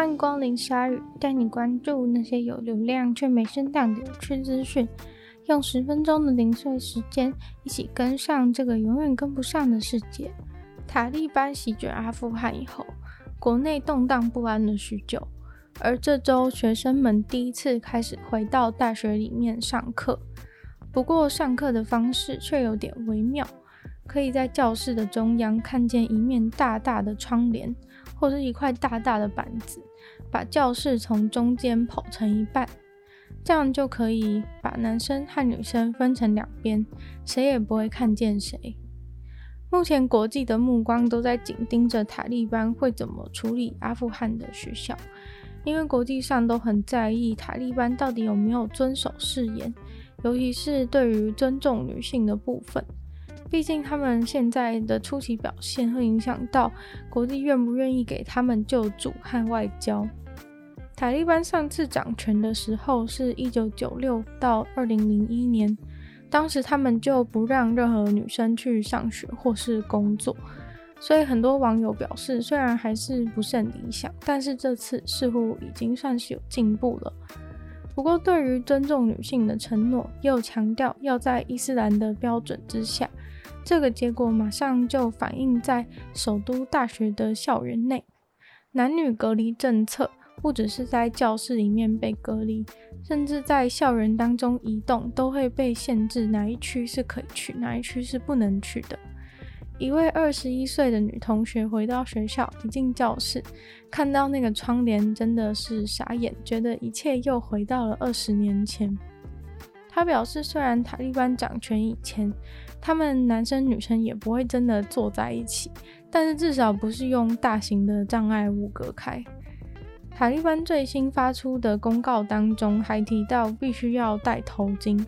欢迎光临鲨鱼，带你关注那些有流量却没声量的有趣资讯。用十分钟的零碎时间，一起跟上这个永远跟不上的世界。塔利班席卷阿富汗以后，国内动荡不安了许久。而这周，学生们第一次开始回到大学里面上课。不过，上课的方式却有点微妙，可以在教室的中央看见一面大大的窗帘，或是一块大大的板子，把教室从中间剖成一半。这样就可以把男生和女生分成两边，谁也不会看见谁。目前国际的目光都在紧盯着塔利班会怎么处理阿富汗的学校，因为国际上都很在意塔利班到底有没有遵守誓言，尤其是对于尊重女性的部分。毕竟他们现在的出奇表现会影响到国际愿不愿意给他们救助和外交。塔利班上次掌权的时候是一九九六到二零零一年，当时他们就不让任何女生去上学或是工作，所以很多网友表示，虽然还是不甚理想，但是这次似乎已经算是有进步了。不过，对于尊重女性的承诺，又强调要在伊斯兰的标准之下，这个结果马上就反映在首都大学的校园内，男女隔离政策。不只是在教室里面被隔离，甚至在校园当中移动都会被限制，哪一区是可以去，哪一区是不能去的。一位二十一岁的女同学回到学校，一进教室，看到那个窗帘，真的是傻眼，觉得一切又回到了二十年前。他表示，虽然塔利班掌权以前，他们男生女生也不会真的坐在一起，但是至少不是用大型的障碍物隔开。塔利班最新发出的公告当中还提到，必须要戴头巾，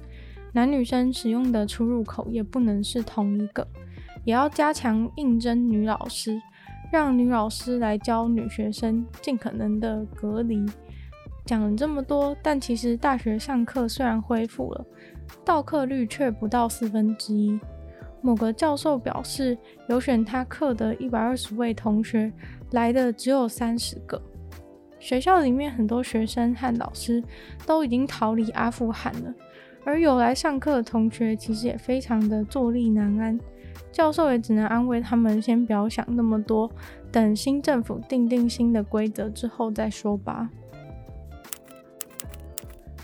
男女生使用的出入口也不能是同一个，也要加强应征女老师，让女老师来教女学生，尽可能的隔离。讲了这么多，但其实大学上课虽然恢复了，到课率却不到四分之一。某个教授表示，有选他课的一百二十位同学，来的只有三十个。学校里面很多学生和老师都已经逃离阿富汗了，而有来上课的同学其实也非常的坐立难安。教授也只能安慰他们，先不要想那么多，等新政府定定新的规则之后再说吧。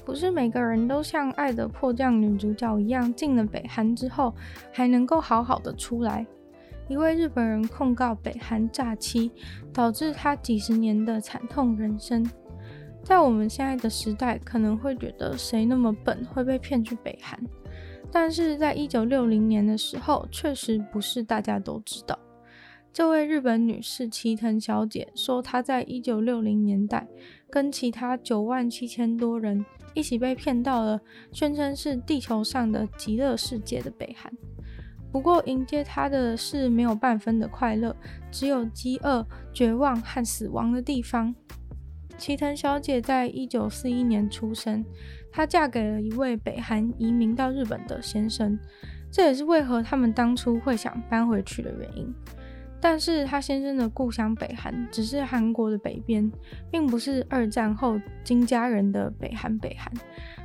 不是每个人都像《爱的迫降》女主角一样，进了北韩之后还能够好好的出来。一位日本人控告北韩诈欺，导致他几十年的惨痛人生。在我们现在的时代，可能会觉得谁那么笨会被骗去北韩？但是在一九六零年的时候，确实不是大家都知道。这位日本女士齐藤小姐说，她在一九六零年代跟其他九万七千多人一起被骗到了宣称是地球上的极乐世界的北韩。不过，迎接他的是没有半分的快乐，只有饥饿、绝望和死亡的地方。齐藤小姐在一九四一年出生，她嫁给了一位北韩移民到日本的先生，这也是为何他们当初会想搬回去的原因。但是，她先生的故乡北韩只是韩国的北边，并不是二战后金家人的北韩北韩，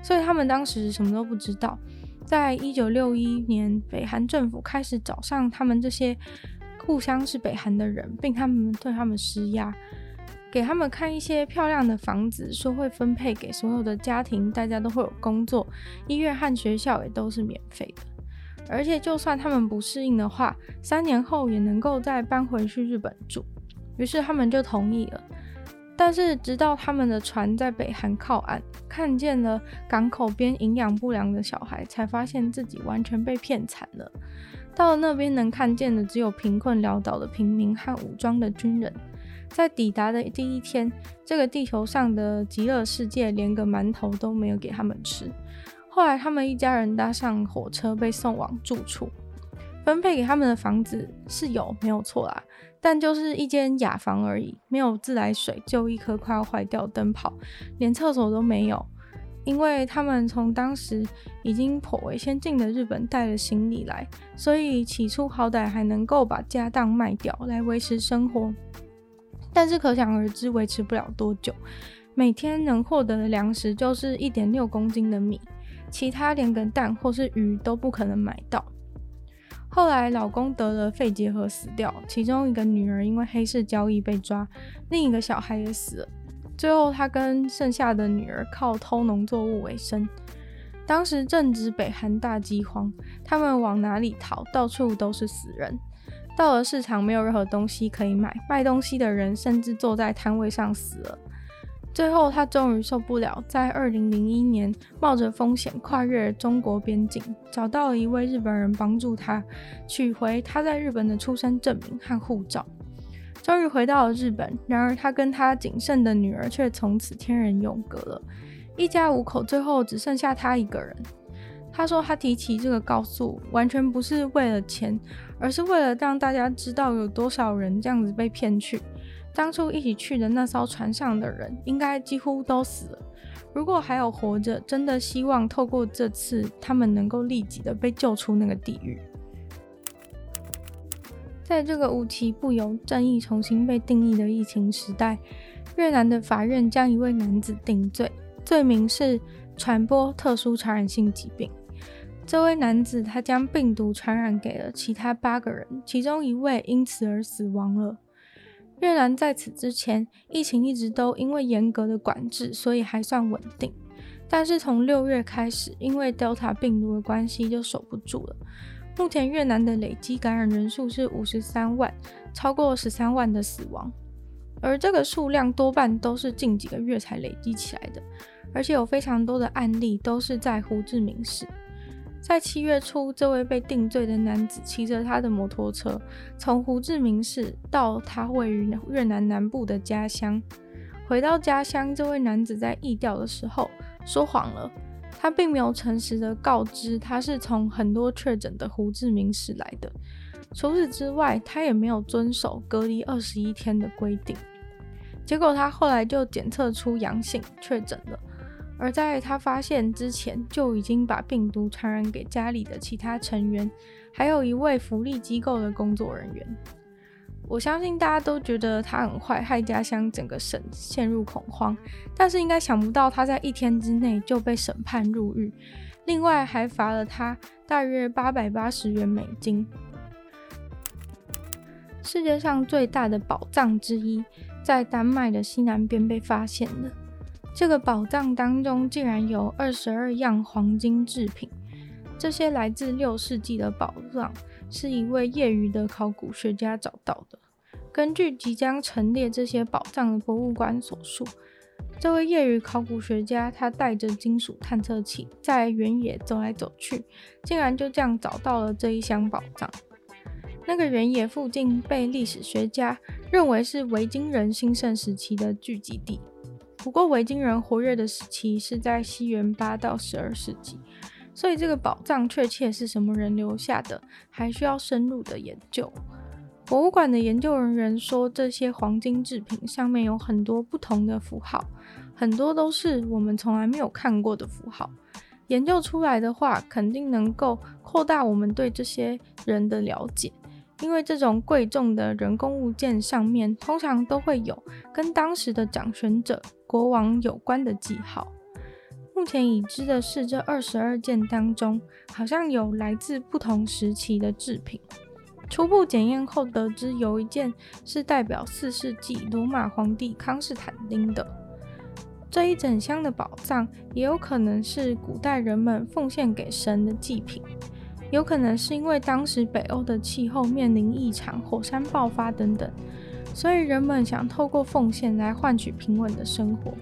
所以他们当时什么都不知道。在一九六一年，北韩政府开始找上他们这些故乡是北韩的人，并他们对他们施压，给他们看一些漂亮的房子，说会分配给所有的家庭，大家都会有工作，医院和学校也都是免费的，而且就算他们不适应的话，三年后也能够再搬回去日本住。于是他们就同意了。但是，直到他们的船在北韩靠岸，看见了港口边营养不良的小孩，才发现自己完全被骗惨了。到了那边，能看见的只有贫困潦倒的平民和武装的军人。在抵达的第一天，这个地球上的极乐世界连个馒头都没有给他们吃。后来，他们一家人搭上火车，被送往住处。分配给他们的房子是有，没有错啦。但就是一间雅房而已，没有自来水，就一颗快要坏掉的灯泡，连厕所都没有。因为他们从当时已经颇为先进的日本带了行李来，所以起初好歹还能够把家当卖掉来维持生活。但是可想而知，维持不了多久。每天能获得的粮食就是一点六公斤的米，其他连个蛋或是鱼都不可能买到。后来老公得了肺结核死掉，其中一个女儿因为黑市交易被抓，另一个小孩也死了。最后他跟剩下的女儿靠偷农作物为生。当时正值北韩大饥荒，他们往哪里逃？到处都是死人。到了市场，没有任何东西可以买，卖东西的人甚至坐在摊位上死了。最后，他终于受不了，在二零零一年冒着风险跨越中国边境，找到了一位日本人帮助他取回他在日本的出生证明和护照，终于回到了日本。然而，他跟他仅剩的女儿却从此天人永隔了，一家五口最后只剩下他一个人。他说，他提起这个告诉，完全不是为了钱，而是为了让大家知道有多少人这样子被骗去。当初一起去的那艘船上的人，应该几乎都死了。如果还有活着，真的希望透过这次，他们能够立即的被救出那个地狱。在这个无奇不有、正义重新被定义的疫情时代，越南的法院将一位男子定罪，罪名是传播特殊传染性疾病。这位男子他将病毒传染给了其他八个人，其中一位因此而死亡了。越南在此之前，疫情一直都因为严格的管制，所以还算稳定。但是从六月开始，因为 Delta 病毒的关系，就守不住了。目前越南的累积感染人数是五十三万，超过十三万的死亡，而这个数量多半都是近几个月才累积起来的，而且有非常多的案例都是在胡志明市。在七月初，这位被定罪的男子骑着他的摩托车，从胡志明市到他位于越南南部的家乡。回到家乡，这位男子在疫调的时候说谎了，他并没有诚实的告知他是从很多确诊的胡志明市来的。除此之外，他也没有遵守隔离二十一天的规定。结果他后来就检测出阳性，确诊了。而在他发现之前，就已经把病毒传染给家里的其他成员，还有一位福利机构的工作人员。我相信大家都觉得他很坏，害家乡整个省陷入恐慌。但是应该想不到他在一天之内就被审判入狱，另外还罚了他大约八百八十元美金。世界上最大的宝藏之一，在丹麦的西南边被发现了。这个宝藏当中竟然有二十二样黄金制品，这些来自六世纪的宝藏是一位业余的考古学家找到的。根据即将陈列这些宝藏的博物馆所述，这位业余考古学家他带着金属探测器在原野走来走去，竟然就这样找到了这一箱宝藏。那个原野附近被历史学家认为是维京人兴盛时期的聚集地。不过，维京人活跃的时期是在西元八到十二世纪，所以这个宝藏确切是什么人留下的，还需要深入的研究。博物馆的研究人员说，这些黄金制品上面有很多不同的符号，很多都是我们从来没有看过的符号。研究出来的话，肯定能够扩大我们对这些人的了解。因为这种贵重的人工物件上面通常都会有跟当时的掌权者、国王有关的记号。目前已知的是，这二十二件当中好像有来自不同时期的制品。初步检验后得知，有一件是代表四世纪罗马皇帝康士坦丁的。这一整箱的宝藏也有可能是古代人们奉献给神的祭品。有可能是因为当时北欧的气候面临异常，火山爆发等等，所以人们想透过奉献来换取平稳的生活。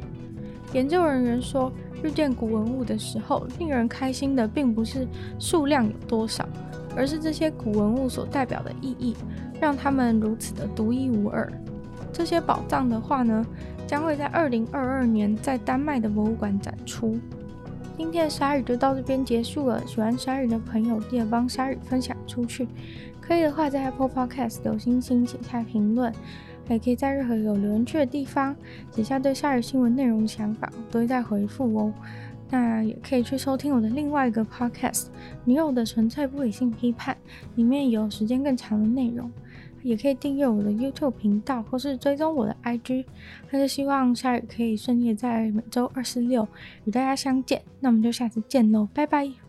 研究人员说，遇见古文物的时候，令人开心的并不是数量有多少，而是这些古文物所代表的意义，让他们如此的独一无二。这些宝藏的话呢，将会在二零二二年在丹麦的博物馆展出。今天的鲨鱼就到这边结束了。喜欢鲨鱼的朋友，记得帮鲨鱼分享出去。可以的话，在 Apple Podcast 留星星，写下评论，还可以在任何有留言区的地方写下对鲨鱼新闻内容的想法，我都会再回复哦。那也可以去收听我的另外一个 podcast《女友的纯粹不理性批判》，里面有时间更长的内容。也可以订阅我的 YouTube 频道，或是追踪我的 IG。那是希望下雨可以顺利在每周二、四、六与大家相见。那我们就下次见喽，拜拜。